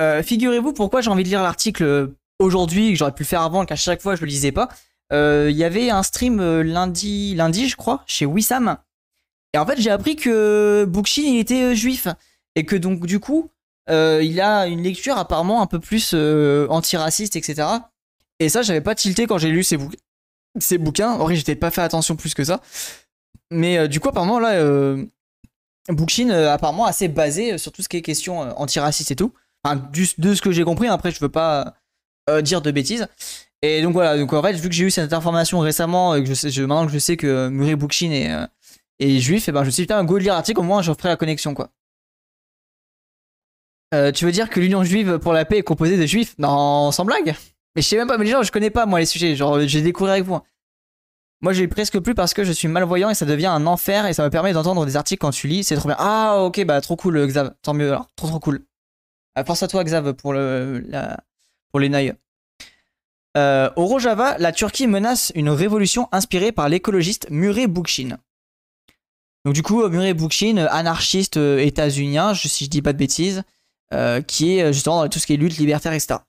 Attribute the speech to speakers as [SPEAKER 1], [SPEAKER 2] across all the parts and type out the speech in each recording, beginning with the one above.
[SPEAKER 1] Euh, Figurez-vous pourquoi j'ai envie de lire l'article aujourd'hui, que j'aurais pu le faire avant, qu'à chaque fois je le lisais pas. Euh, Il y avait un stream euh, lundi, lundi, je crois, chez Wissam. Et en fait, j'ai appris que Bookchin, était euh, juif. Et que donc, du coup, euh, il a une lecture apparemment un peu plus euh, antiraciste, etc. Et ça, j'avais pas tilté quand j'ai lu ces, bouquins ces bouquins. En vrai, j'étais pas fait attention plus que ça. Mais euh, du coup, apparemment, là, euh, Bookchin, euh, apparemment, assez basé euh, sur tout ce qui est question euh, antiraciste et tout. Enfin, de ce que j'ai compris, après, je veux pas euh, dire de bêtises. Et donc voilà, donc en fait, vu que j'ai eu cette information récemment, et que sais, je, maintenant que je sais que Murray Bookchin est, euh, juif, et ben je me suis dit, putain, go lire l'article, au moins je ferai la connexion, quoi. Euh, tu veux dire que l'Union juive pour la paix est composée de juifs? Non, sans blague Mais je sais même pas, mais les gens, je connais pas, moi, les sujets, genre, j'ai découvert avec vous. hein. Moi, j'ai presque plus parce que je suis malvoyant et ça devient un enfer et ça me permet d'entendre des articles quand tu lis, c'est trop bien. Ah, ok, bah, trop cool, Xav, tant mieux alors, trop trop cool. Force à toi, Xav, pour, le, la, les naïfs. Euh, au Rojava, la Turquie menace une révolution inspirée par l'écologiste Murray Bookchin. Donc du coup, euh, Murray Bookchin, euh, anarchiste états-unien, si je dis pas de bêtises, qui est justement dans tout ce qui est lutte libertaire, etc.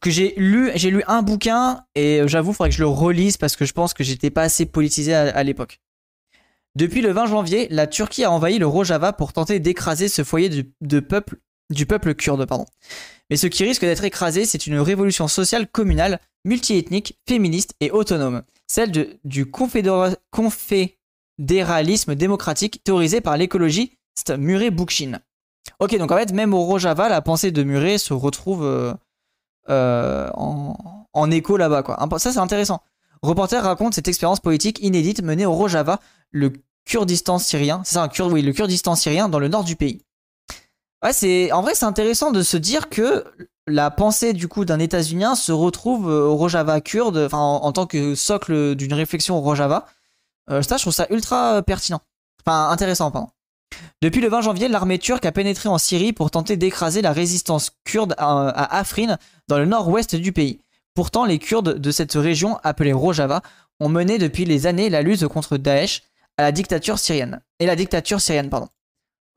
[SPEAKER 1] Que j'ai lu, j'ai lu un bouquin et j'avoue, il faudrait que je le relise parce que je pense que j'étais pas assez politisé à, l'époque. Depuis le 20 janvier, la Turquie a envahi le Rojava pour tenter d'écraser ce foyer du, de peuple, du peuple kurde. Pardon. Mais ce qui risque d'être écrasé, c'est une révolution sociale communale, multiethnique, féministe et autonome, celle du confédéra- confédéralisme démocratique théorisé par l'écologiste Murray Bookchin. Ok, donc en fait, même au Rojava, la pensée de Murray se retrouve euh, euh, en, écho là-bas. quoi. Ça, c'est intéressant. Reporter raconte cette expérience politique inédite menée au Rojava, le Kurdistan syrien. C'est ça, le Kurdistan syrien dans le nord du pays. Ouais, en vrai c'est intéressant de se dire que la pensée du coup d'un États-Unien se retrouve euh, au Rojava kurde, enfin en, tant que socle d'une réflexion au Rojava. Euh, ça, je trouve ça ultra euh, pertinent, enfin intéressant, pardon. Depuis le 20 janvier, l'armée turque a pénétré en Syrie pour tenter d'écraser la résistance kurde à, à Afrin, dans le nord-ouest du pays. Pourtant, les Kurdes de cette région, appelée Rojava, ont mené depuis les années la lutte contre Daesh à la dictature syrienne. Et la dictature syrienne, pardon.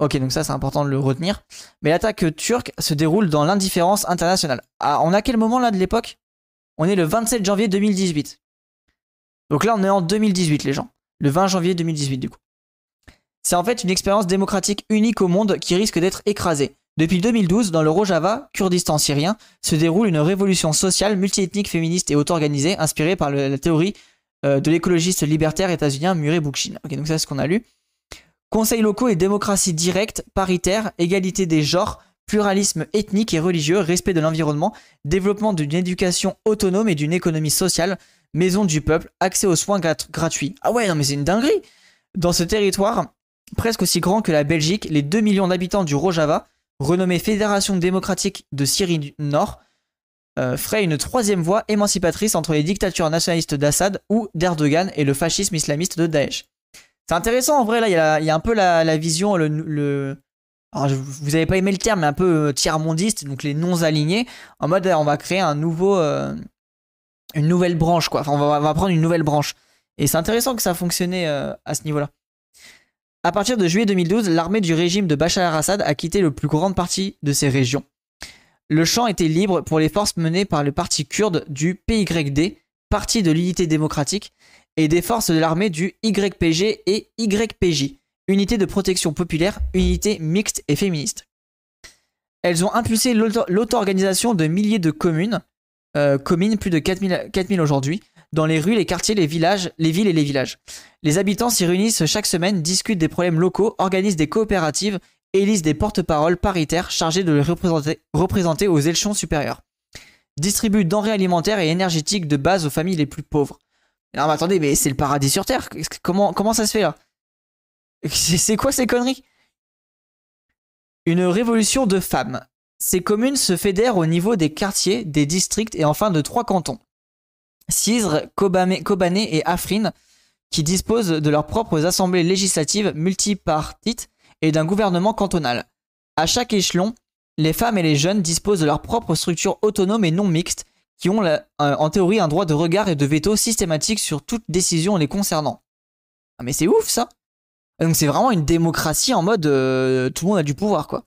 [SPEAKER 1] Ok, donc ça c'est important de le retenir. Mais l'attaque turque se déroule dans l'indifférence internationale. Ah, on a quel moment là de l'époque? On est le 27 janvier 2018. Donc là on est en 2018 les gens. Le 20 janvier 2018 du coup. C'est en fait une expérience démocratique unique au monde qui risque d'être écrasée. Depuis 2012, dans le Rojava, Kurdistan syrien, se déroule une révolution sociale, multiethnique, féministe et auto-organisée, inspirée par la théorie euh, de l'écologiste libertaire états-unien Murray Bookchin. Ok, donc ça c'est ce qu'on a lu. Conseils locaux et démocratie directe, paritaire, égalité des genres, pluralisme ethnique et religieux, respect de l'environnement, développement d'une éducation autonome et d'une économie sociale, maison du peuple, accès aux soins grat- gratuits. Ah ouais, non mais c'est une dinguerie Dans ce territoire, presque aussi grand que la Belgique, les 2 millions d'habitants du Rojava, renommée Fédération démocratique de Syrie du Nord, euh, ferait une troisième voie émancipatrice entre les dictatures nationalistes d'Assad ou d'Erdogan et le fascisme islamiste de Daesh. C'est intéressant en vrai, là, il y a, un peu la, vision, le. vous avez pas aimé le terme, mais un peu euh, tiers-mondiste, donc les non-alignés, en mode on va créer un nouveau. euh, une nouvelle branche, quoi. Enfin, on va, on va prendre une nouvelle branche. Et c'est intéressant que ça a fonctionné euh, à ce niveau-là. À partir de juillet 2012, l'armée du régime de Bachar al-Assad a quitté le plus grande partie de ces régions. Le champ était libre pour les forces menées par le parti kurde du PYD, Parti de l'unité démocratique, et des forces de l'armée du YPG et YPJ, Unité de protection populaire, unité mixte et féministe. Elles ont impulsé l'auto- l'auto-organisation de milliers de communes, euh, communes plus de 4000, 4000 aujourd'hui, dans les rues, les quartiers, les villages, les villes et les villages. Les habitants s'y réunissent chaque semaine, discutent des problèmes locaux, organisent des coopératives, élisent des porte-paroles paritaires chargés de les représenter, représenter aux échelons supérieurs. Distribuent denrées alimentaires et énergétiques de base aux familles les plus pauvres. Non mais attendez, mais c'est le paradis sur Terre. Comment, ça se fait là? C'est quoi ces conneries? Une révolution de femmes. Ces communes se fédèrent au niveau des quartiers, des districts et enfin de trois cantons. Kobane, Kobané et Afrin, qui disposent de leurs propres assemblées législatives multipartites et d'un gouvernement cantonal. À chaque échelon, les femmes et les jeunes disposent de leur propre structure autonome et non mixte, qui ont la- en théorie un droit de regard et de veto systématique sur toute décision les concernant. Ah mais c'est ouf ça Donc c'est vraiment une démocratie en mode euh, tout le monde a du pouvoir quoi.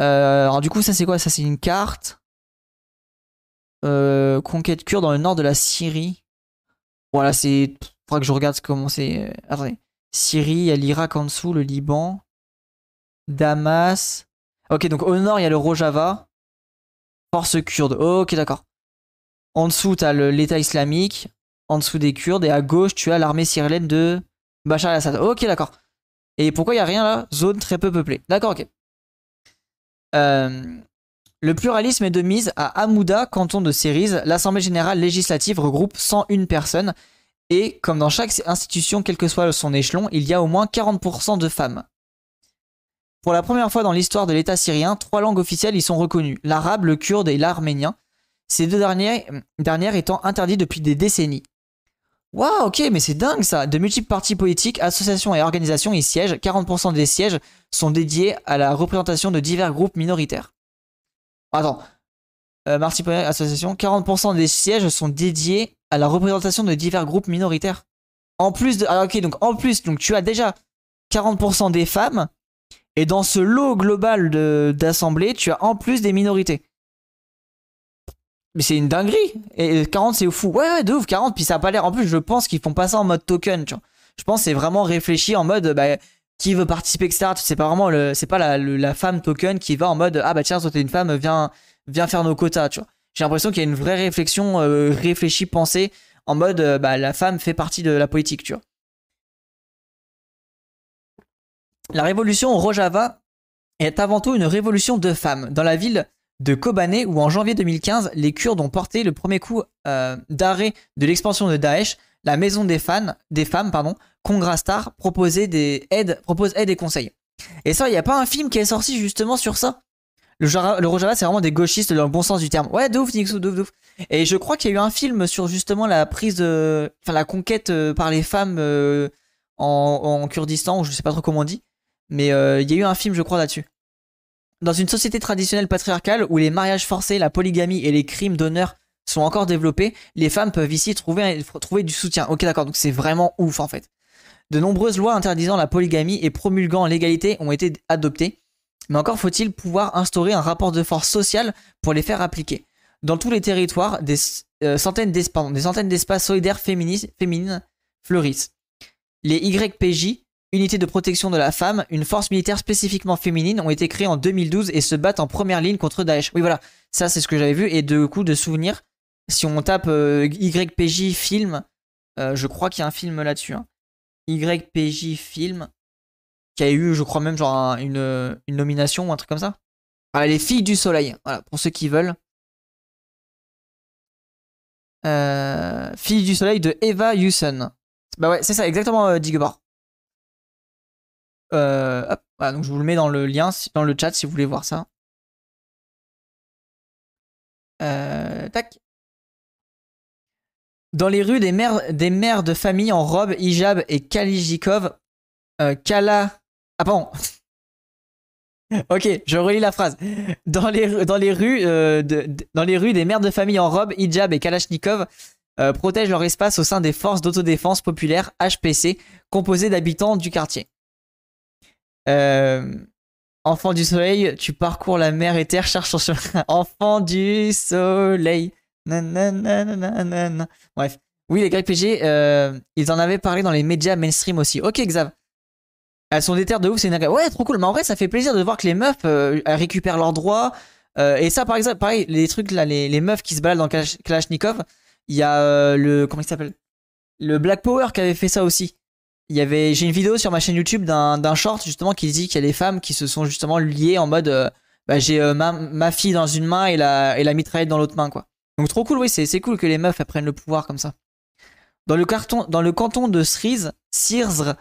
[SPEAKER 1] Euh, alors du coup, ça c'est quoi? Ça c'est une carte. Euh, conquête kurde dans le nord de la Syrie. Voilà, c'est. Faudra que je regarde comment c'est. Attendez. Syrie, il y a l'Irak en dessous, le Liban. Damas. Ok, donc au nord, il y a le Rojava. Force kurde. Ok, d'accord. En dessous, tu as l'État islamique. En dessous des Kurdes. Et à gauche, tu as l'armée syrienne de Bachar al-Assad. Ok, d'accord. Et pourquoi il n'y a rien là? Zone très peu peuplée. D'accord, ok. Euh, le pluralisme est de mise à Amouda, canton de Cerise. L'Assemblée générale législative regroupe 101 personnes. Et comme dans chaque institution, quel que soit son échelon, il y a au moins 40% de femmes. Pour la première fois dans l'histoire de l'État syrien, trois langues officielles y sont reconnues, l'arabe, le kurde et l'arménien, ces deux dernières, étant interdites depuis des décennies. Waouh, ok, mais c'est dingue ça De multiples partis politiques, associations et organisations y siègent, 40% des sièges sont dédiés à la représentation de divers groupes minoritaires. Attends, euh, association, 40% des sièges sont dédiés à la représentation de divers groupes minoritaires. En plus de... Ah ok, donc en plus, donc tu as déjà 40% des femmes, et dans ce lot global d'assemblée, tu as en plus des minorités. Mais c'est une dinguerie. Et 40, c'est fou. Ouais, ouais, de ouf, 40. Puis ça a pas l'air. En plus, je pense qu'ils font pas ça en mode token, tu vois. Je pense que c'est vraiment réfléchi en mode, bah, qui veut participer, etc. C'est pas vraiment le, pas la, la, femme token qui va en mode, ah bah tiens, toi t'es une femme, viens, viens faire nos quotas, tu vois. J'ai l'impression qu'il y a une vraie réflexion euh, réfléchie, pensée, en mode, euh, bah, la femme fait partie de la politique, tu vois. La révolution Rojava est avant tout une révolution de femmes. Dans la ville de Kobané où en janvier 2015, les Kurdes ont porté le premier coup euh, d'arrêt de l'expansion de Daesh, la maison des, fans, des femmes, pardon, Kongrastar, proposait des aides, propose aide et conseils. Et ça, il n'y a pas un film qui est sorti justement sur ça? Le, Rojava, c'est vraiment des gauchistes dans le bon sens du terme. Ouais, de ouf, Nixou, de ouf, de ouf. Et je crois qu'il y a eu un film sur justement la prise. Enfin, la conquête euh, par les femmes euh, en, en, Kurdistan, ou je sais pas trop comment on dit. Mais il y a eu un film, je crois, là-dessus. Dans une société traditionnelle patriarcale où les mariages forcés, la polygamie et les crimes d'honneur sont encore développés, les femmes peuvent ici trouver, du soutien. Ok, d'accord, donc c'est vraiment ouf en fait. De nombreuses lois interdisant la polygamie et promulguant l'égalité ont été adoptées, mais encore faut-il pouvoir instaurer un rapport de force sociale pour les faire appliquer. Dans tous les territoires, des, euh, centaines d'espaces solidaires féminines fleurissent. Les YPJ unités de protection de la femme, une force militaire spécifiquement féminine ont été créées en 2012 et se battent en première ligne contre Daesh. Oui, voilà, ça c'est ce que j'avais vu. Et de coup, de souvenir, si on tape euh, YPJ film, euh, je crois qu'il y a un film là-dessus. Hein. YPJ film, qui a eu, je crois même, genre une, nomination ou un truc comme ça. Voilà, les filles du soleil, voilà, pour ceux qui veulent. Euh, filles du soleil de Eva Hewson. Bah ouais, c'est ça, exactement, euh, euh, hop, donc je vous le mets dans le lien, dans le chat si vous voulez voir ça. Euh, tac. Dans les rues des mères, des mères de famille en robe, hijab et kalijikov, euh, Kala... Ah pardon. ok, je relis la phrase. Dans les, dans les, rues, euh, de, dans les rues des mères de famille en robe, hijab et kalachnikov protègent leur espace au sein des forces d'autodéfense populaire HPC, composées d'habitants du quartier. Euh, enfant du soleil, tu parcours la mer et terre, cherche chemin. Enfant du soleil. Bref. Oui, les Grecs PG, euh, ils en avaient parlé dans les médias mainstream aussi. Ok, Xav. Elles sont des terres de ouf, c'est une... Ouais, trop cool. Mais en vrai, ça fait plaisir de voir que les meufs euh, récupèrent leurs droits. et ça, par exemple, pareil, les trucs là, les, les meufs qui se baladent dans Kalashnikov, il y a le. Comment il s'appelle? Le Black Power qui avait fait ça aussi il y avait, j'ai une vidéo sur ma chaîne YouTube d'un short justement qui dit qu'il y a des femmes qui se sont justement liées en mode, euh, bah, j'ai euh, ma, fille dans une main et la, et la mitraillette dans l'autre main quoi. Donc trop cool, oui, c'est cool que les meufs apprennent le pouvoir comme ça. Dans le, carton, dans le canton de Sriz, Sirzr,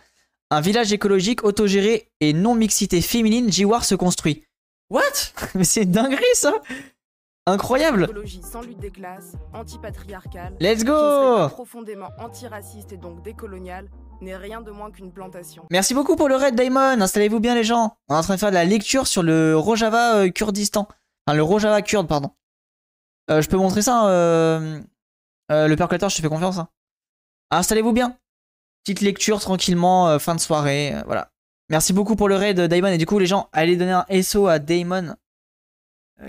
[SPEAKER 1] un village écologique autogéré et non mixité féminine, Jiwar se construit. What? Mais c'est dinguerie ça Incroyable sans lutte des classes, antipatriarcale, Let's go profondément antiraciste et donc décoloniale, n'est rien de moins qu'une plantation. Merci beaucoup pour le raid Daimon, installez-vous bien les gens. On est en train de faire de la lecture sur le Rojava euh, Kurdistan. Enfin le Rojava kurde, pardon. Euh, je peux montrer ça, euh, le percolateur, je te fais confiance. Hein. Installez-vous bien. Petite lecture tranquillement, fin de soirée, voilà. Merci beaucoup pour le raid, Daimon. Et du coup, les gens, allez donner un SO à Daimon,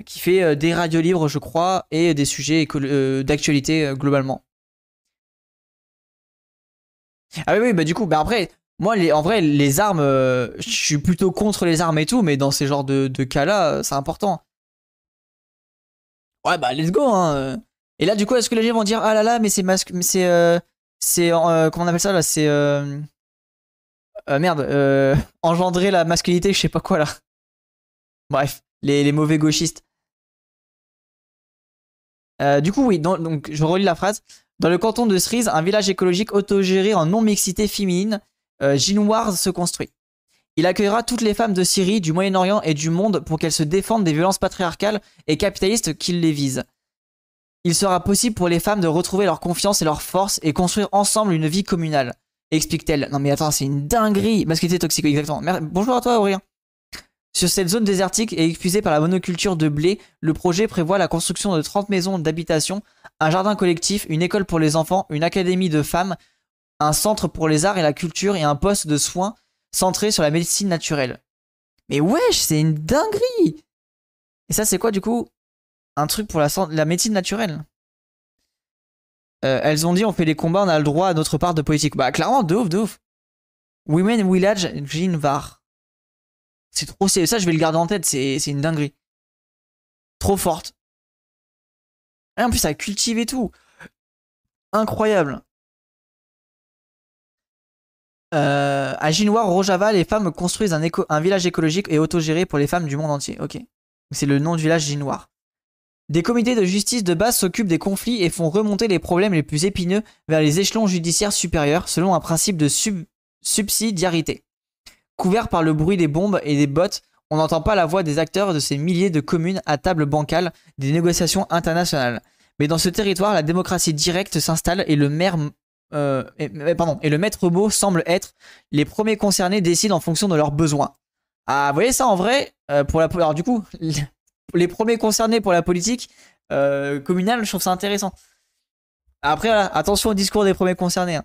[SPEAKER 1] qui fait des radios libres, je crois, et des sujets d'actualité globalement. Ah oui, oui, bah du coup, bah après, moi, les, en vrai, les armes, je suis plutôt contre les armes et tout, mais dans ces genres de, cas-là, c'est important. Ouais, bah let's go, hein. Et là, du coup, est-ce que les gens vont dire, ah là là, mais c'est masque, mais c'est, c'est, comment on appelle ça là, c'est, merde, engendrer la masculinité, je sais pas quoi là. Bref les, mauvais gauchistes. Euh, du coup, oui, donc je relis la phrase. Dans le canton de Cerise, un village écologique autogéré en non-mixité féminine, euh, se construit. Il accueillera toutes les femmes de Syrie, du Moyen-Orient et du monde pour qu'elles se défendent des violences patriarcales et capitalistes qui les visent. Il sera possible pour les femmes de retrouver leur confiance et leur force et construire ensemble une vie communale. Explique-t-elle. Non mais attends, c'est une dinguerie. Masculinité toxique, exactement. Bonjour à toi Aurélien. Sur cette zone désertique et épuisée par la monoculture de blé, le projet prévoit la construction de 30 maisons d'habitation, un jardin collectif, une école pour les enfants, une académie de femmes, un centre pour les arts et la culture et un poste de soins centré sur la médecine naturelle. Mais wesh, c'est une dinguerie Et ça, c'est quoi du coup Un truc pour la, médecine naturelle? Euh, Elles ont dit on fait les combats, on a le droit à notre part de politique. Bah clairement, de ouf, de ouf. Women Village Var. C'est trop. Ça, je vais le garder en tête. C'est une dinguerie. Trop forte. Et en plus, ça cultive et tout. Incroyable. Euh, à au Rojava, les femmes construisent un, village écologique et autogéré pour les femmes du monde entier. Ok. C'est le nom du village Ginoir. Des comités de justice de base s'occupent des conflits et font remonter les problèmes les plus épineux vers les échelons judiciaires supérieurs selon un principe de subsidiarité. Couvert par le bruit des bombes et des bottes, on n'entend pas la voix des acteurs de ces milliers de communes à table bancale des négociations internationales. Mais dans ce territoire, la démocratie directe s'installe et le euh, maître mot semble être les premiers concernés décident en fonction de leurs besoins. Ah, vous voyez ça en vrai euh, pour la alors du coup les premiers concernés pour la politique euh, communale, je trouve ça intéressant. Après attention au discours des premiers concernés. Hein.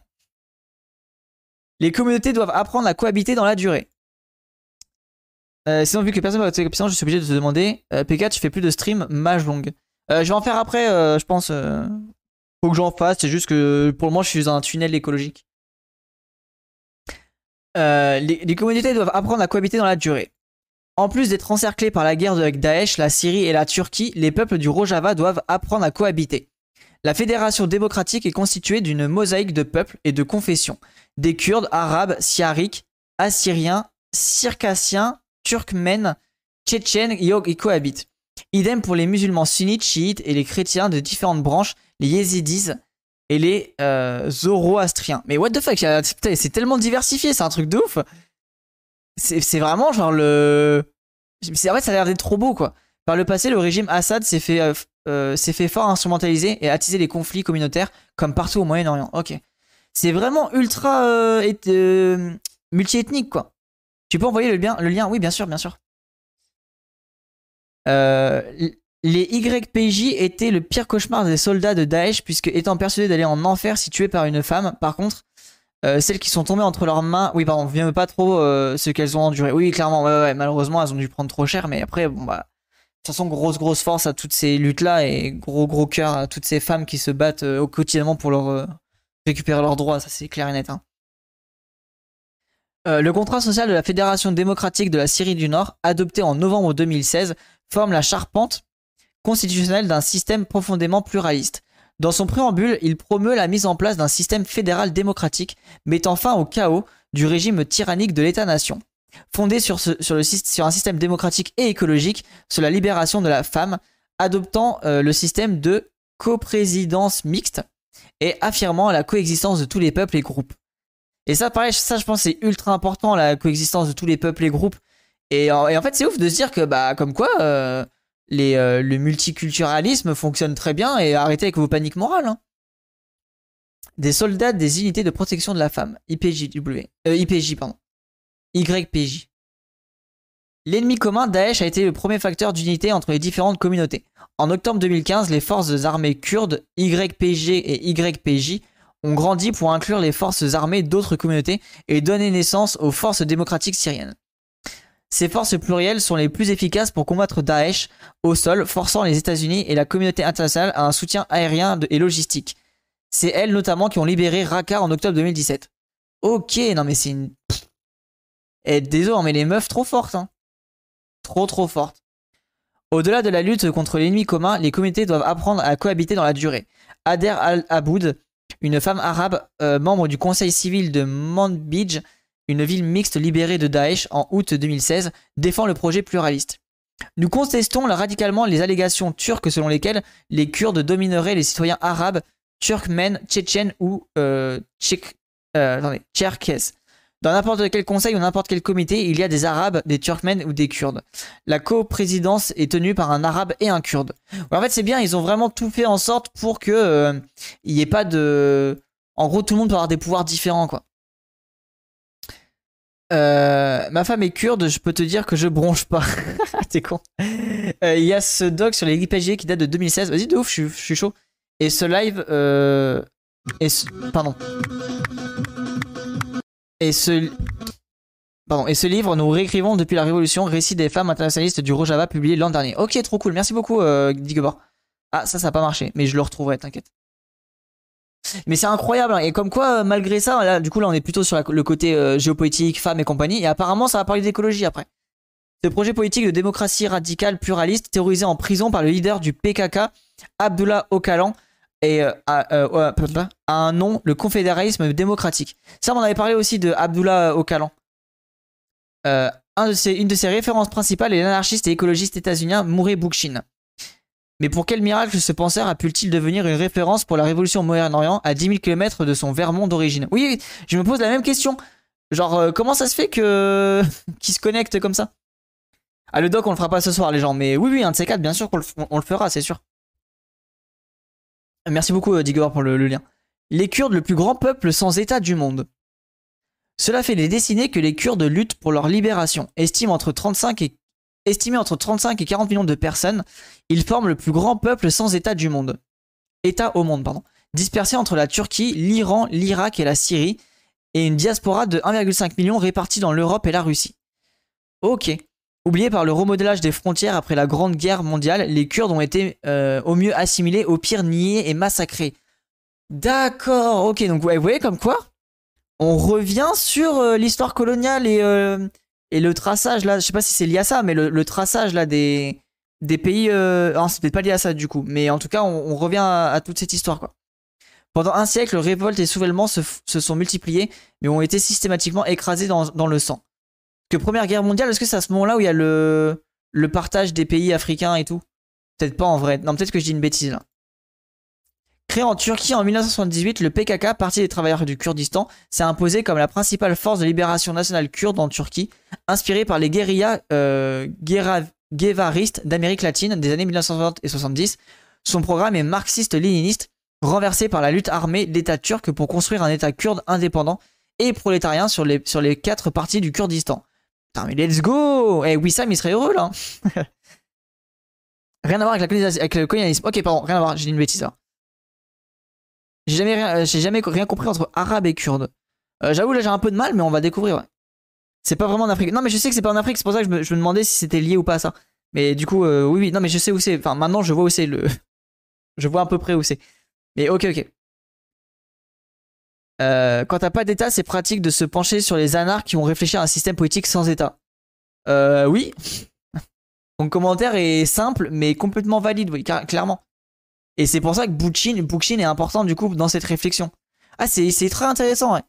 [SPEAKER 1] Les communautés doivent apprendre à cohabiter dans la durée. Euh, sinon, vu que personne va voter je suis obligé de te demander euh, PK, tu fais plus de stream mage longue. Euh, je vais en faire après, je pense. faut que j'en fasse, c'est juste que pour le moment, je suis dans un tunnel écologique. Les, communautés doivent apprendre à cohabiter dans la durée. En plus d'être encerclés par la guerre avec Daesh, la Syrie et la Turquie, les peuples du Rojava doivent apprendre à cohabiter. La fédération démocratique est constituée d'une mosaïque de peuples et de confessions des Kurdes, Arabes, Syriaques, Assyriens, Circassiens, Turkmènes, Tchétchènes y cohabitent. Idem pour les musulmans sunnites, chiites et les chrétiens de différentes branches, les yézidis et les euh, zoroastriens. Mais what the fuck, c'est tellement diversifié, c'est un truc de ouf. C'est vraiment genre le... En fait, ça a l'air d'être trop beau, quoi. Par le passé, le régime Assad s'est fait, euh, euh, fort instrumentaliser et attiser les conflits communautaires comme partout au Moyen-Orient. Ok c'est vraiment ultra multiethnique quoi. Tu peux envoyer le, lien Oui, bien sûr, bien sûr. Euh, les YPJ étaient le pire cauchemar des soldats de Daesh, puisque étant persuadés d'aller en enfer si tués par une femme, par contre, celles qui sont tombées entre leurs mains, oui, pardon, viens pas trop ce qu'elles ont enduré. Oui, clairement, malheureusement, elles ont dû prendre trop cher, mais après, bon, bah, de toute façon, grosse, grosse force à toutes ces luttes-là et gros, gros cœur à toutes ces femmes qui se battent au quotidiennement pour récupérer leurs droits, ça c'est clair et net. Hein. Euh, le contrat social de la Fédération démocratique de la Syrie du Nord, adopté en novembre 2016, forme la charpente constitutionnelle d'un système profondément pluraliste. Dans son préambule, il promeut la mise en place d'un système fédéral démocratique mettant fin au chaos du régime tyrannique de l'État-nation. Fondé sur, un système démocratique et écologique, sur la libération de la femme, adoptant euh, le système de coprésidence mixte, et affirmant la coexistence de tous les peuples et groupes. Et ça, pareil, ça, je pense, c'est ultra important, la coexistence de tous les peuples et groupes. Et, en fait, c'est ouf de se dire que, bah, comme quoi, euh, euh, le multiculturalisme fonctionne très bien et arrêtez avec vos paniques morales. Hein. Des soldats des unités de protection de la femme, IPJW, euh, IPJ, pardon. YPJ. L'ennemi commun, Daesh, a été le premier facteur d'unité entre les différentes communautés. En octobre 2015, les forces armées kurdes YPG et YPJ ont grandi pour inclure les forces armées d'autres communautés et donner naissance aux forces démocratiques syriennes. Ces forces plurielles sont les plus efficaces pour combattre Daesh au sol, forçant les États-Unis et la communauté internationale à un soutien aérien et logistique. C'est elles notamment qui ont libéré Raqqa en octobre 2017. Ok, non mais c'est une... Et eh, désolé, mais les meufs trop fortes. Hein. Trop trop fortes. Au-delà de la lutte contre l'ennemi commun, les communautés doivent apprendre à cohabiter dans la durée. Ader Al-Aboud, une femme arabe euh, membre du conseil civil de Manbij, une ville mixte libérée de Daesh en août 2016, défend le projet pluraliste. Nous contestons radicalement les allégations turques selon lesquelles les Kurdes domineraient les citoyens arabes, turkmènes, tchétchènes ou euh, euh tcherkesses. Dans n'importe quel conseil ou n'importe quel comité, il y a des Arabes, des Turkmènes ou des Kurdes. La coprésidence est tenue par un Arabe et un Kurde. en fait, c'est bien, ils ont vraiment tout fait en sorte pour que euh, n'y ait pas de. En gros, tout le monde peut avoir des pouvoirs différents, quoi. Euh, ma femme est kurde, je peux te dire que je bronche pas. T'es con. Euh, il y a ce doc sur les IPG qui date de 2016. Vas-y, de ouf, je, suis chaud. Et ce live. Euh, et pardon. Et ce. Livre, nous réécrivons depuis la Révolution, récit des femmes internationalistes du Rojava, publié l'an dernier. Ok, trop cool. Merci beaucoup, euh, Ah, ça, ça a pas marché, mais je le retrouverai, t'inquiète. Mais c'est incroyable. Hein. Et comme quoi, euh, malgré ça, là, du coup, là, on est plutôt sur le côté euh, géopolitique, femmes et compagnie. Et apparemment, ça va parler d'écologie après. Ce projet politique de démocratie radicale pluraliste, terrorisé en prison par le leader du PKK, Abdullah Ocalan, et euh, a, un nom, le confédéralisme démocratique. Ça, on avait parlé aussi de Abdullah Ocalan. un de une de ses références principales est l'anarchiste et écologiste états-unien Murray Bookchin. Mais pour quel miracle ce penseur a pu-t-il devenir une référence pour la révolution au Moyen-Orient à 10 000 km de son Vermont d'origine? Oui, je me pose la même question. Genre, euh, comment ça se fait que qu'il se connecte comme ça? Ah, le doc, on le fera pas ce soir, les gens. Mais oui, oui, un de ces quatre, bien sûr qu'on le, fera, c'est sûr. Merci beaucoup, euh, Digor, pour le, lien. Les Kurdes, le plus grand peuple sans État du monde. Cela fait des décennies que les Kurdes luttent pour leur libération, estiment entre 35 et Estimé entre 35 et 40 millions de personnes, ils forment le plus grand peuple sans État du monde. État au monde, pardon. Dispersé entre la Turquie, l'Iran, l'Irak et la Syrie, et une diaspora de 1,5 million répartie dans l'Europe et la Russie. Ok. Oubliés par le remodelage des frontières après la Grande Guerre mondiale, les Kurdes ont été euh, au mieux assimilés, au pire niés et massacrés. D'accord, ok, donc vous voyez comme quoi On revient sur euh, l'histoire coloniale et, euh, et le traçage là, je sais pas si c'est lié à ça, mais le, traçage là des, des pays. C'est pas lié à ça du coup, mais en tout cas, on, revient à, toute cette histoire quoi. Pendant un siècle, révoltes et soulèvements se, sont multipliés, mais ont été systématiquement écrasés dans, le sang. Que Première Guerre mondiale, est-ce que c'est à ce moment-là où il y a le, partage des pays africains et tout? Peut-être pas en vrai. Non, peut-être que je dis une bêtise là. Créé en Turquie en 1978, le PKK, Parti des travailleurs du Kurdistan, s'est imposé comme la principale force de libération nationale kurde en Turquie, inspirée par les guérillas euh, guévaristes d'Amérique latine des années 1960 et 70. Son programme est marxiste-léniniste, renversé par la lutte armée d'État turc pour construire un État kurde indépendant et prolétarien sur les, sur les quatre parties du Kurdistan. Mais let's go Eh, Wissam, il serait heureux, là Rien à voir avec, le colonialisme. Ok, pardon, rien à voir, j'ai dit une bêtise, là. J'ai jamais, rien, euh, j'ai jamais rien compris entre arabe et kurde. Euh, j'avoue, là j'ai un peu de mal, mais on va découvrir. C'est pas vraiment en Afrique. Non, mais je sais que c'est pas en Afrique, c'est pour ça que je me, demandais si c'était lié ou pas à ça. Mais du coup, euh, oui, oui, non, mais je sais où c'est. Enfin, maintenant je vois où c'est le. je vois à peu près où c'est. Mais ok, ok. Quand t'as pas d'État, c'est pratique de se pencher sur les anarches qui ont réfléchi à un système politique sans État. Euh, oui. Mon commentaire est simple, mais complètement valide, oui, clairement. Et c'est pour ça que Bookchin, est important du coup dans cette réflexion. Ah, c'est très intéressant.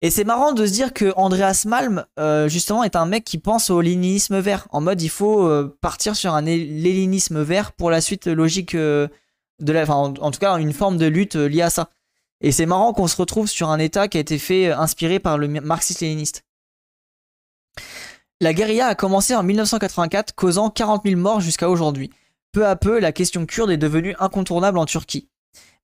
[SPEAKER 1] Et c'est marrant de se dire que Andreas Malm, euh, justement, est un mec qui pense au léninisme vert. En mode, il faut euh, partir sur un léninisme vert pour la suite logique euh, de la. Enfin, en, tout cas, une forme de lutte liée à ça. Et c'est marrant qu'on se retrouve sur un État qui a été fait inspiré par le marxiste-léniniste. La guérilla a commencé en 1984, causant 40 000 morts jusqu'à aujourd'hui. Peu à peu, la question kurde est devenue incontournable en Turquie.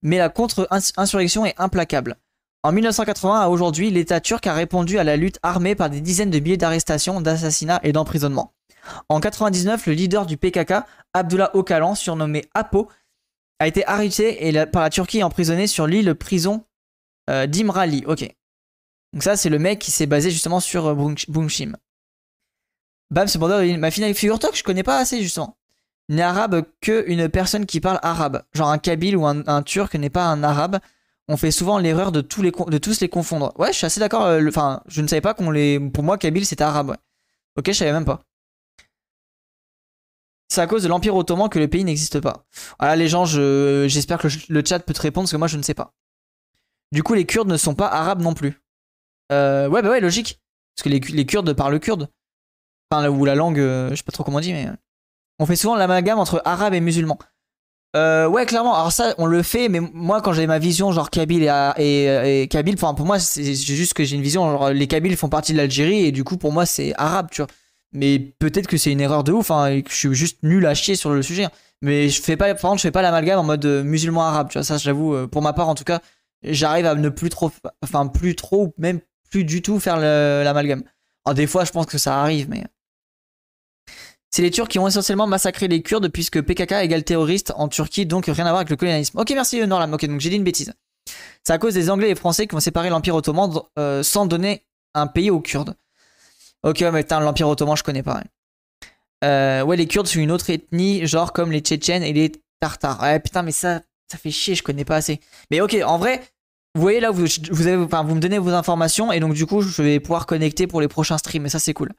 [SPEAKER 1] Mais la contre-insurrection est implacable. En 1980 à aujourd'hui, l'État turc a répondu à la lutte armée par des dizaines de milliers d'arrestations, d'assassinats et d'emprisonnements. En 1999, le leader du PKK, Abdullah Öcalan, surnommé Apo, a été arrêté et par la Turquie emprisonné sur l'île prison Euh, Dimrali, ok. Donc ça, c'est le mec qui s'est basé justement sur euh, Boomshim. Bam, c'est Border, ma finale figure-toi que je connais pas assez justement. N'est arabe que une personne qui parle arabe. Genre un kabyle ou un, turc n'est pas un arabe. On fait souvent l'erreur de, tous les, de tous les confondre. Ouais, je suis assez d'accord. Euh, enfin, je ne savais pas qu'on les. Pour moi, kabyle c'était arabe. Ouais. Ok, je savais même pas. C'est à cause de l'Empire Ottoman que le pays n'existe pas. Voilà, les gens, j'espère que le, chat peut te répondre parce que moi je ne sais pas. Du coup, les Kurdes ne sont pas arabes non plus. Euh, ouais, bah ouais, logique. Parce que les, Kurdes parlent kurde. Enfin, ou la langue, euh, je sais pas trop comment on dit, mais. Euh, on fait souvent l'amalgame entre arabe et musulman. Euh, ouais, clairement. Alors ça, on le fait, mais moi, quand j'ai ma vision, genre Kabyle et, et, Kabyle, enfin, pour moi, c'est juste que j'ai une vision, genre les Kabyles font partie de l'Algérie et du coup, pour moi, c'est arabe, tu vois. Mais peut-être que c'est une erreur de ouf, hein, et que je suis juste nul à chier sur le sujet. Mais je fais pas, par contre, je fais pas l'amalgame en mode musulman arabe, tu vois. Ça, j'avoue, pour ma part, en tout cas, j'arrive à ne plus trop, enfin, plus trop, même plus du tout faire l'amalgame. Alors, des fois, je pense que ça arrive, mais. C'est les Turcs qui ont essentiellement massacré les Kurdes puisque PKK égale terroriste en Turquie, donc rien à voir avec le colonialisme. Ok, merci Norlam. Ok, donc j'ai dit une bêtise. C'est à cause des Anglais et Français qui ont séparé l'Empire Ottoman euh, sans donner un pays aux Kurdes. Ok, mais putain, l'Empire Ottoman, je connais pas. Euh, ouais, les Kurdes sont une autre ethnie, genre comme les Tchétchènes et les Tartares. Ouais, putain, mais ça, ça fait chier, je connais pas assez. Mais ok, en vrai, vous voyez là, vous, vous, me donnez vos informations et donc du coup, je vais pouvoir connecter pour les prochains streams et ça, c'est cool.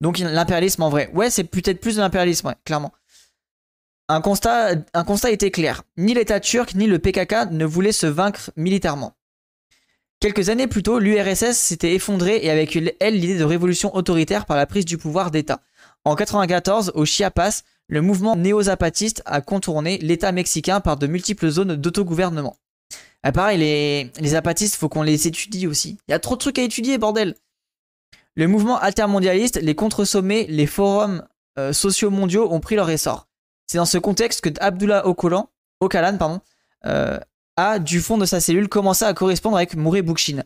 [SPEAKER 1] Donc l'impérialisme en vrai. Ouais, c'est peut-être plus de l'impérialisme, ouais, clairement. Un constat, un constat était clair. Ni l'État turc ni le PKK ne voulaient se vaincre militairement. Quelques années plus tôt, l'URSS s'était effondrée et avec elle l'idée de révolution autoritaire par la prise du pouvoir d'État. En 94, au Chiapas, le mouvement néo-zapatiste a contourné l'État mexicain par de multiples zones d'autogouvernement. Ah, pareil, les, les zapatistes, faut qu'on les étudie aussi. Il y a trop de trucs à étudier, bordel. Le mouvement altermondialiste, les contre-sommets, les forums euh, sociaux mondiaux ont pris leur essor. C'est dans ce contexte que Abdullah Ocalan pardon, euh, a, du fond de sa cellule, commencé à correspondre avec Mouré Bookchin.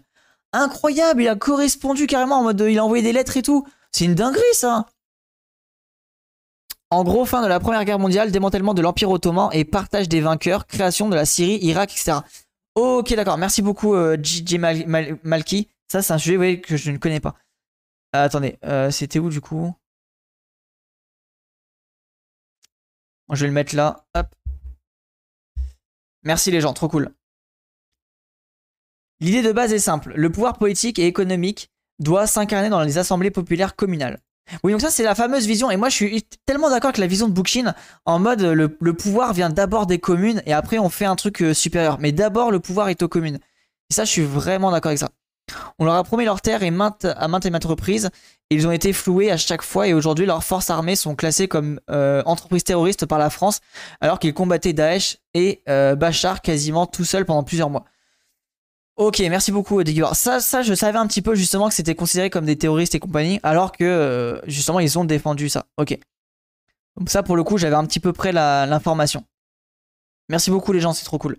[SPEAKER 1] Incroyable, il a correspondu carrément en mode il a envoyé des lettres et tout. C'est une dinguerie ça. En gros, fin de la première guerre mondiale, démantèlement de l'Empire ottoman et partage des vainqueurs, création de la Syrie, Irak, etc. Ok, d'accord. Merci beaucoup, euh, JJ Malki. Ça, c'est un sujet que je ne connais pas. Ah, attendez, euh, c'était où du coup? Je vais le mettre là. Hop. Merci les gens, trop cool. L'idée de base est simple. Le pouvoir politique et économique doit s'incarner dans les assemblées populaires communales. Oui, donc ça c'est la fameuse vision. Et moi je suis tellement d'accord avec la vision de Bookchin en mode le, pouvoir vient d'abord des communes et après on fait un truc euh, supérieur. Mais d'abord le pouvoir est aux communes. Et ça je suis vraiment d'accord avec ça. On leur a promis leur terre et à maintes et maintes reprises. Ils ont été floués à chaque fois et aujourd'hui leurs forces armées sont classées comme euh, entreprises terroristes par la France alors qu'ils combattaient Daesh et euh, Bachar quasiment tout seul pendant plusieurs mois. Ok, merci beaucoup Digueur. Ça, ça, je savais un petit peu justement que c'était considéré comme des terroristes et compagnie, alors que euh, justement ils ont défendu ça. Ok. Donc ça pour le coup j'avais un petit peu près l'information. Merci beaucoup les gens, c'est trop cool.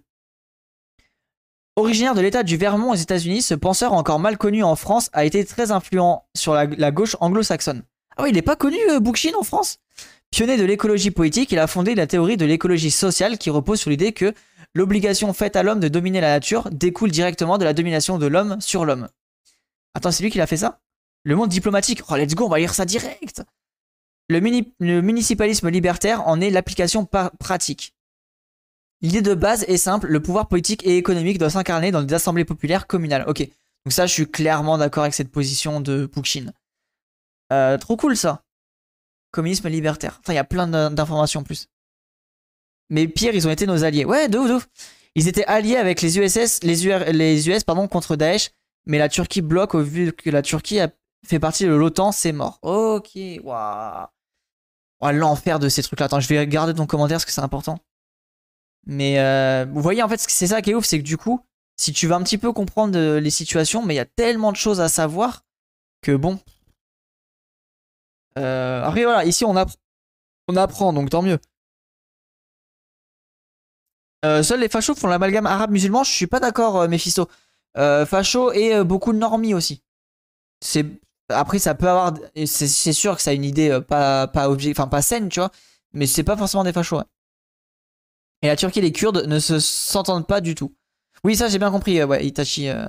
[SPEAKER 1] Originaire de l'état du Vermont aux États-Unis, ce penseur encore mal connu en France a été très influent sur la, gauche anglo-saxonne. Ah oui, il n'est pas connu, euh, en France? Pionnier de l'écologie politique, il a fondé la théorie de l'écologie sociale qui repose sur l'idée que l'obligation faite à l'homme de dominer la nature découle directement de la domination de l'homme sur l'homme. Attends, c'est lui qui l'a fait ça? Le monde diplomatique? Oh, let's go, on va lire ça direct. Le municipalisme libertaire en est l'application pratique. L'idée de base est simple, le pouvoir politique et économique doit s'incarner dans des assemblées populaires communales. Ok, donc ça je suis clairement d'accord avec cette position de Pukshin. Euh, trop cool ça. Communisme libertaire. Enfin, il y a plein d'informations en plus. Mais pire, ils ont été nos alliés. Ouais, de ouf, de ouf. Ils étaient alliés avec les USS, les, US pardon, contre Daesh, mais la Turquie bloque au vu que la Turquie fait partie de l'OTAN, c'est mort. Ok, waouh. L'enfer de ces trucs-là. Attends, je vais regarder ton commentaire parce que c'est important. Mais euh, vous voyez, en fait, c'est ça qui est ouf, c'est que du coup, si tu veux un petit peu comprendre euh, les situations, mais il y a tellement de choses à savoir que bon. Euh, après, voilà, ici on, apprend, donc tant mieux. seuls les fachos font l'amalgame arabe-musulman, je suis pas d'accord, Mephisto. facho et beaucoup de normies aussi. Après ça peut avoir, c'est sûr que ça a une idée pas pas enfin pas saine, tu vois, mais c'est pas forcément des fachos. Et la Turquie et les Kurdes ne se s'entendent pas du tout. Oui, ça j'ai bien compris, euh, ouais, Itachi. Euh,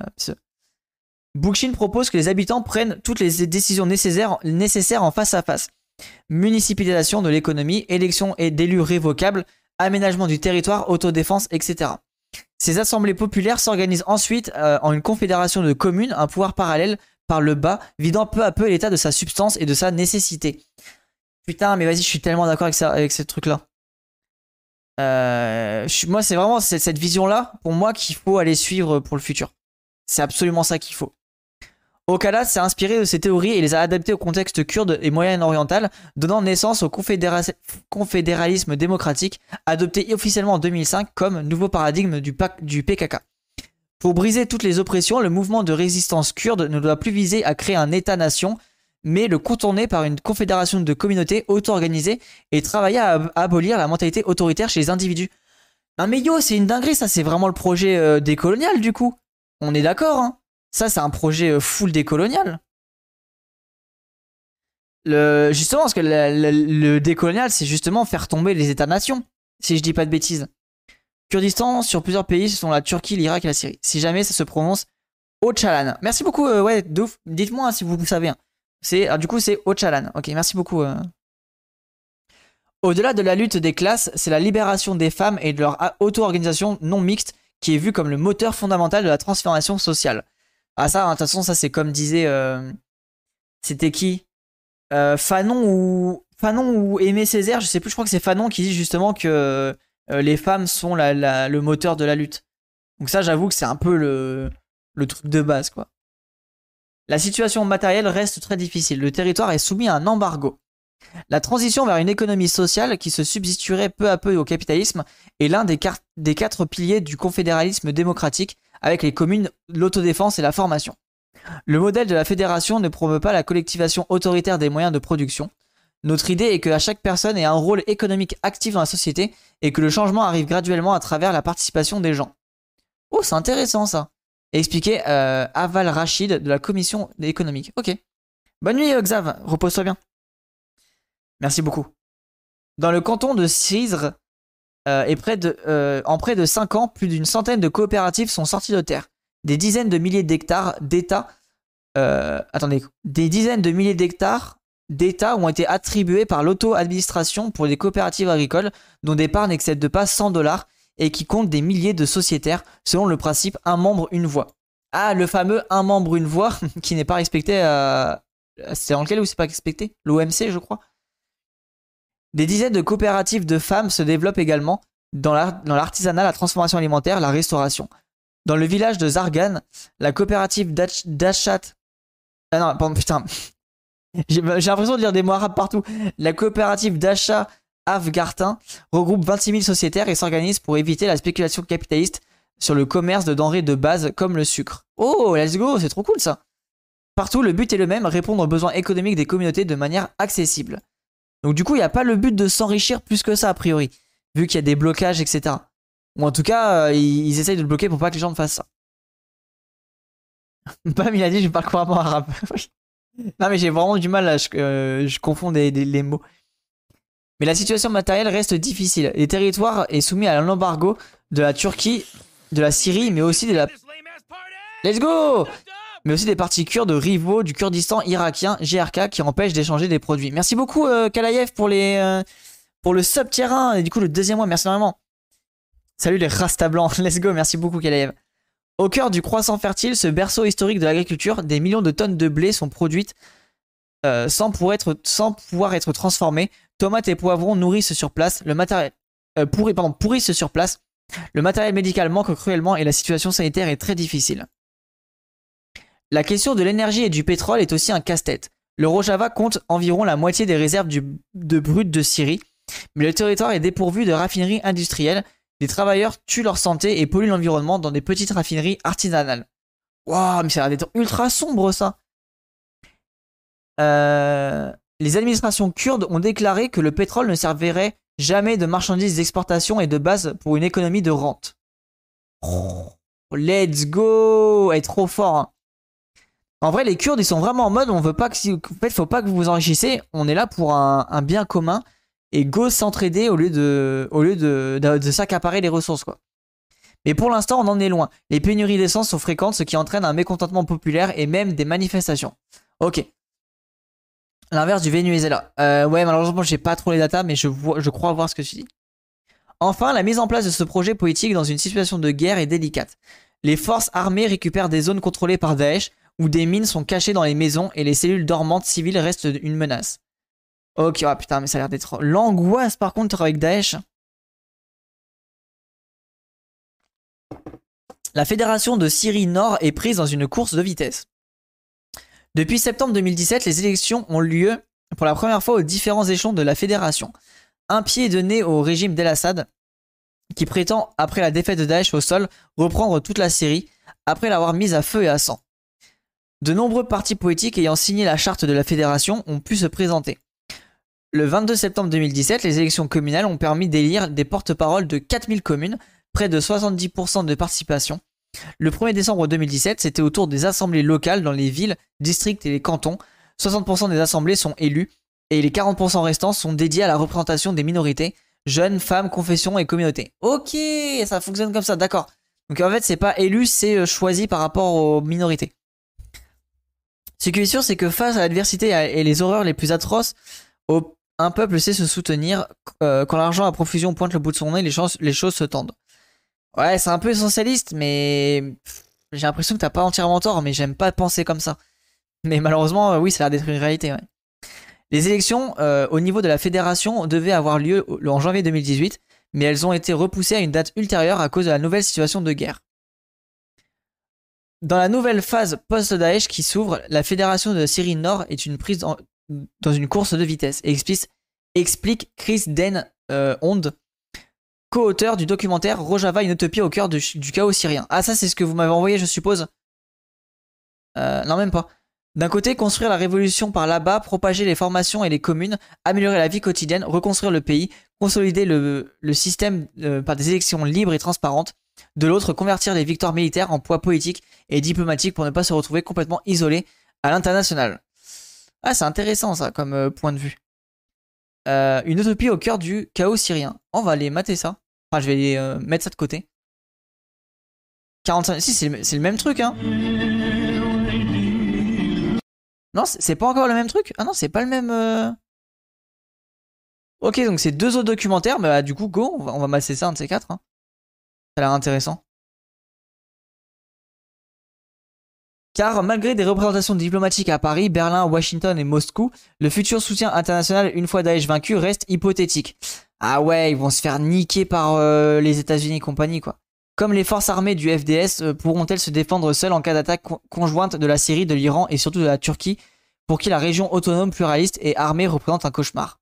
[SPEAKER 1] propose que les habitants prennent toutes les décisions nécessaires, en face à face. Municipalisation de l'économie, élection et d'élus révocables, aménagement du territoire, autodéfense, etc. Ces assemblées populaires s'organisent ensuite euh, en une confédération de communes, un pouvoir parallèle par le bas, vidant peu à peu l'état de sa substance et de sa nécessité. Putain, mais vas-y, je suis tellement d'accord avec, avec ce truc-là. Euh, moi, c'est vraiment cette vision-là, pour moi, qu'il faut aller suivre pour le futur. C'est absolument ça qu'il faut. Okada s'est inspiré de ces théories et les a adaptées au contexte kurde et moyen-oriental, donnant naissance au confédéralisme démocratique, adopté officiellement en 2005 comme nouveau paradigme du, du PKK. Pour briser toutes les oppressions, le mouvement de résistance kurde ne doit plus viser à créer un État-nation, mais le contourner par une confédération de communautés auto-organisées et travailler à, abolir la mentalité autoritaire chez les individus. Non mais yo, c'est une dinguerie, ça c'est vraiment le projet euh, décolonial du coup. On est d'accord, hein ça, c'est un projet euh, full décolonial. Le, justement, parce que le, décolonial, c'est justement faire tomber les États-nations, si je dis pas de bêtises. Kurdistan, sur plusieurs pays, ce sont la Turquie, l'Irak et la Syrie. Si jamais ça se prononce Ochalan. Merci beaucoup, euh, ouais, Douf. Dites-moi si vous, savez. Hein. Du coup, c'est Ochalan. Ok, merci beaucoup. Euh. Au-delà de la lutte des classes, c'est la libération des femmes et de leur auto-organisation non mixte qui est vue comme le moteur fondamental de la transformation sociale. Ah ça, de toute façon, ça c'est comme disait... Euh, c'était qui? Euh, Fanon ou... Fanon ou Aimé Césaire, je sais plus, je crois que c'est Fanon qui dit justement que les femmes sont le moteur de la lutte. Donc ça, j'avoue que c'est un peu le, le truc de base, quoi. La situation matérielle reste très difficile. Le territoire est soumis à un embargo. La transition vers une économie sociale qui se substituerait peu à peu au capitalisme est l'un des, quatre piliers du confédéralisme démocratique avec les communes, l'autodéfense et la formation. Le modèle de la fédération ne promeut pas la collectivation autoritaire des moyens de production. Notre idée est que chaque personne ait un rôle économique actif dans la société et que le changement arrive graduellement à travers la participation des gens. Oh, c'est intéressant ça. Expliqué euh, Aval Rachid de la commission économique. Ok. Bonne nuit, Xav. Repose-toi bien. Merci beaucoup. Dans le canton de Cisre, euh, euh, en près de 5 ans, plus d'une centaine de coopératives sont sorties de terre. Des dizaines de milliers d'hectares d'État. Euh, attendez, des dizaines de milliers d'hectares d'État ont été attribués par l'auto-administration pour des coopératives agricoles dont des parts n'excèdent pas 100 dollars et qui comptent des milliers de sociétaires selon le principe un membre, une voix. Ah, le fameux un membre, une voix qui n'est pas respecté à. C'est dans lequel ou c'est pas respecté? L'OMC, je crois. Des dizaines de coopératives de femmes se développent également dans l'artisanat, la transformation alimentaire, la restauration. Dans le village de Zargan, la coopérative d'achat... Ah non, pardon, putain. J'ai l'impression de lire des mots arabes partout. La coopérative d'achat Afgartin regroupe 26 000 sociétaires et s'organise pour éviter la spéculation capitaliste sur le commerce de denrées de base comme le sucre. Oh, let's go, c'est trop cool ça. Partout, le but est le même, répondre aux besoins économiques des communautés de manière accessible. Donc du coup, il n'y a pas le but de s'enrichir plus que ça, a priori, vu qu'il y a des blocages, etc. Ou en tout cas, euh, ils, essayent de le bloquer pour pas que les gens ne fassent ça. Bam, il a dit, je parle couramment arabe. non, mais j'ai vraiment du mal, là, je, euh, confonds les mots. Mais la situation matérielle reste difficile. Les territoires est soumis à l'embargo de la Turquie, de la Syrie, mais aussi de la... Let's go mais aussi des parties kurdes rivaux du Kurdistan irakien, GRK, qui empêchent d'échanger des produits. Merci beaucoup, euh, Kalayev, pour, les, euh, pour le sub tier 1, et du coup le deuxième mois, merci énormément. Salut les Rasta blancs, let's go, merci beaucoup, Kalayev. Au cœur du croissant fertile, ce berceau historique de l'agriculture, des millions de tonnes de blé sont produites euh, sans, être, sans pouvoir être transformées. Tomates et poivrons nourrissent sur place, le matériel, pardon, pourrissent sur place. Le matériel médical manque cruellement et la situation sanitaire est très difficile. La question de l'énergie et du pétrole est aussi un casse-tête. Le Rojava compte environ la moitié des réserves de brut de Syrie, mais le territoire est dépourvu de raffineries industrielles. Les travailleurs tuent leur santé et polluent l'environnement dans des petites raffineries artisanales. Waouh, mais ça a l'air d'être ultra sombre ça. Euh, les administrations kurdes ont déclaré que le pétrole ne servirait jamais de marchandises d'exportation et de base pour une économie de rente. Oh, let's go! est trop fort. Hein. En vrai, les Kurdes, ils sont vraiment en mode on veut pas que. En fait, faut pas que vous vous enrichissez. On est là pour un, bien commun et go s'entraider au lieu de, de, s'accaparer les ressources, quoi. Mais pour l'instant, on en est loin. Les pénuries d'essence sont fréquentes, ce qui entraîne un mécontentement populaire et même des manifestations. Ok. L'inverse du Venezuela. Euh, ouais, malheureusement, j'ai pas trop les datas, mais je, crois voir ce que tu dis. Enfin, la mise en place de ce projet politique dans une situation de guerre est délicate. Les forces armées récupèrent des zones contrôlées par Daesh, où des mines sont cachées dans les maisons et les cellules dormantes civiles restent une menace. Ok, oh putain, mais ça a l'air d'être... L'angoisse par contre avec Daesh. La fédération de Syrie Nord est prise dans une course de vitesse. Depuis septembre 2017, les élections ont lieu pour la première fois aux différents échelons de la fédération. Un pied est donné au régime d'El-Assad, qui prétend, après la défaite de Daesh au sol, reprendre toute la Syrie, après l'avoir mise à feu et à sang. De nombreux partis politiques ayant signé la charte de la fédération ont pu se présenter. Le 22 septembre 2017, les élections communales ont permis d'élire des porte-paroles de 4000 communes, près de 70% de participation. Le 1er décembre 2017, c'était au tour des assemblées locales dans les villes, districts et les cantons. 60% des assemblées sont élues et les 40% restants sont dédiés à la représentation des minorités, jeunes, femmes, confessions et communautés. Ok, ça fonctionne comme ça, d'accord. Donc en fait, c'est pas élu, c'est euh, choisi par rapport aux minorités. Ce qui est sûr, c'est que face à l'adversité et les horreurs les plus atroces, un peuple sait se soutenir. Euh, quand l'argent à profusion pointe le bout de son nez, les, les choses se tendent. Ouais, c'est un peu essentialiste, mais j'ai l'impression que t'as pas entièrement tort, mais j'aime pas penser comme ça. Mais malheureusement, oui, ça a l'air d'être une réalité. Les élections euh, au niveau de la fédération devaient avoir lieu en janvier 2018, mais elles ont été repoussées à une date ultérieure à cause de la nouvelle situation de guerre. Dans la nouvelle phase post-Daesh qui s'ouvre, la fédération de Syrie Nord est une prise dans une course de vitesse, explique, explique Chris Den euh, co-auteur du documentaire Rojava, une utopie au cœur du, chaos syrien. Ah, ça, c'est ce que vous m'avez envoyé, je suppose euh, Non, même pas. D'un côté, construire la révolution par là-bas, propager les formations et les communes, améliorer la vie quotidienne, reconstruire le pays, consolider le, système euh, par des élections libres et transparentes. De l'autre, convertir les victoires militaires en poids politique et diplomatique pour ne pas se retrouver complètement isolés à l'international. Ah, c'est intéressant ça comme euh, point de vue. une utopie au cœur du chaos syrien. On va aller mater ça je vais euh, mettre ça de côté. 45. Si, c'est le, même truc, hein. Non, c'est pas encore le même truc? Ah non, c'est pas le même. Euh. Ok, donc c'est deux autres documentaires. Bah, du coup, go, on va, masser ça, un de ces quatre. Hein. Ça a l'air intéressant. Car malgré des représentations diplomatiques à Paris, Berlin, Washington et Moscou, le futur soutien international une fois Daesh vaincu reste hypothétique. Ah ouais, ils vont se faire niquer par euh, les États-Unis et compagnie, quoi. Comme les forces armées du FDS euh, pourront-elles se défendre seules en cas d'attaque conjointe de la Syrie, de l'Iran et surtout de la Turquie, pour qui la région autonome, pluraliste et armée représente un cauchemar?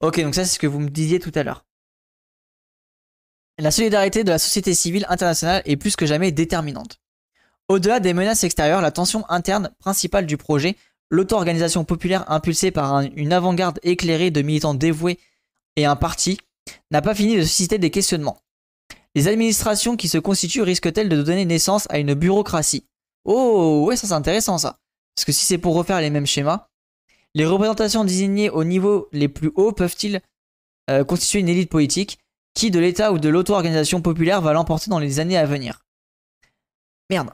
[SPEAKER 1] Ok, donc ça c'est ce que vous me disiez tout à l'heure. La solidarité de la société civile internationale est plus que jamais déterminante. Au-delà des menaces extérieures, la tension interne principale du projet, l'auto-organisation populaire impulsée par une avant-garde éclairée de militants dévoués et un parti n'a pas fini de susciter des questionnements. Les administrations qui se constituent risquent-elles de donner naissance à une bureaucratie? Oh, ouais, ça c'est intéressant ça. Parce que si c'est pour refaire les mêmes schémas, les représentations désignées au niveau les plus hauts peuvent-ils euh, constituer une élite politique qui, de l'État ou de l'auto-organisation populaire, va l'emporter dans les années à venir? Merde.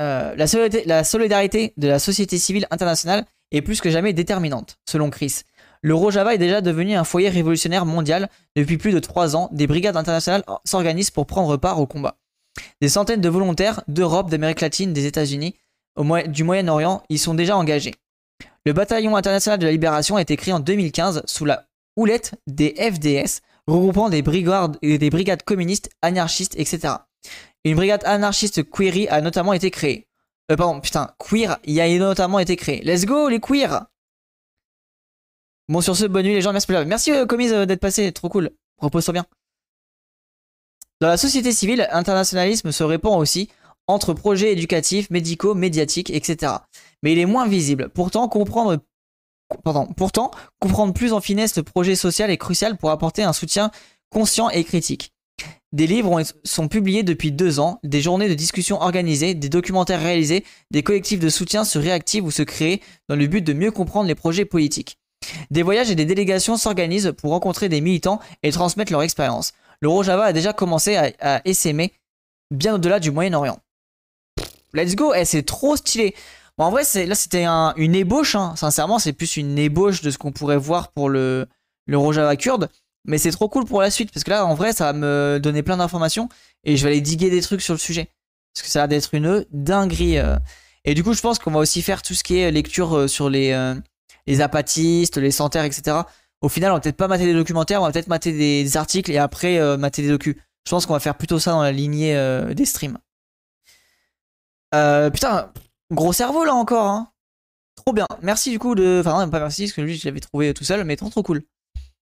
[SPEAKER 1] Euh, la, la solidarité de la société civile internationale est plus que jamais déterminante, selon Chris. Le Rojava est déjà devenu un foyer révolutionnaire mondial. Depuis plus de trois ans, des brigades internationales s'organisent pour prendre part au combat. Des centaines de volontaires d'Europe, d'Amérique latine, des États-Unis, du Moyen-Orient y sont déjà engagés. Le bataillon international de la libération a été créé en 2015 sous la houlette des FDS, regroupant des brigades, des brigades communistes, anarchistes, etc. Une brigade anarchiste queer a notamment été créée. Euh, pardon, putain, queer, il a notamment été créé. Let's go les queers Bon, sur ce, bonne nuit les gens, merci Merci euh, Commise euh, d'être passé, trop cool. Repose-toi bien. Dans la société civile, internationalisme se répand aussi entre projets éducatifs, médicaux, médiatiques, etc. Mais il est moins visible. Pourtant, comprendre, pourtant, comprendre plus en finesse le projet social est crucial pour apporter un soutien conscient et critique. Des livres sont publiés depuis deux ans, des journées de discussion organisées, des documentaires réalisés, des collectifs de soutien se réactivent ou se créent dans le but de mieux comprendre les projets politiques. Des voyages et des délégations s'organisent pour rencontrer des militants et transmettre leur expérience. le Rojava a déjà commencé à, à essaimer bien au-delà du Moyen-Orient. Let's go, eh, c'est trop stylé. En vrai, là, c'était une ébauche. Hein. Sincèrement, c'est plus une ébauche de ce qu'on pourrait voir pour le, le Rojava kurde. Mais c'est trop cool pour la suite. Parce que là, en vrai, ça va me donner plein d'informations. Et je vais aller diguer des trucs sur le sujet. Parce que ça a l'air d'être une dinguerie. Euh. Et du coup, je pense qu'on va aussi faire tout ce qui est lecture euh, sur les, euh, les apatistes, les santerres, etc. Au final, on va peut-être pas mater des documentaires, on va peut-être mater des, articles et après mater des docus. Je pense qu'on va faire plutôt ça dans la lignée des streams. putain, gros cerveau là encore. Hein. Trop bien. Merci du coup de. Enfin, non, pas merci, parce que lui, je l'avais trouvé tout seul, mais trop trop cool.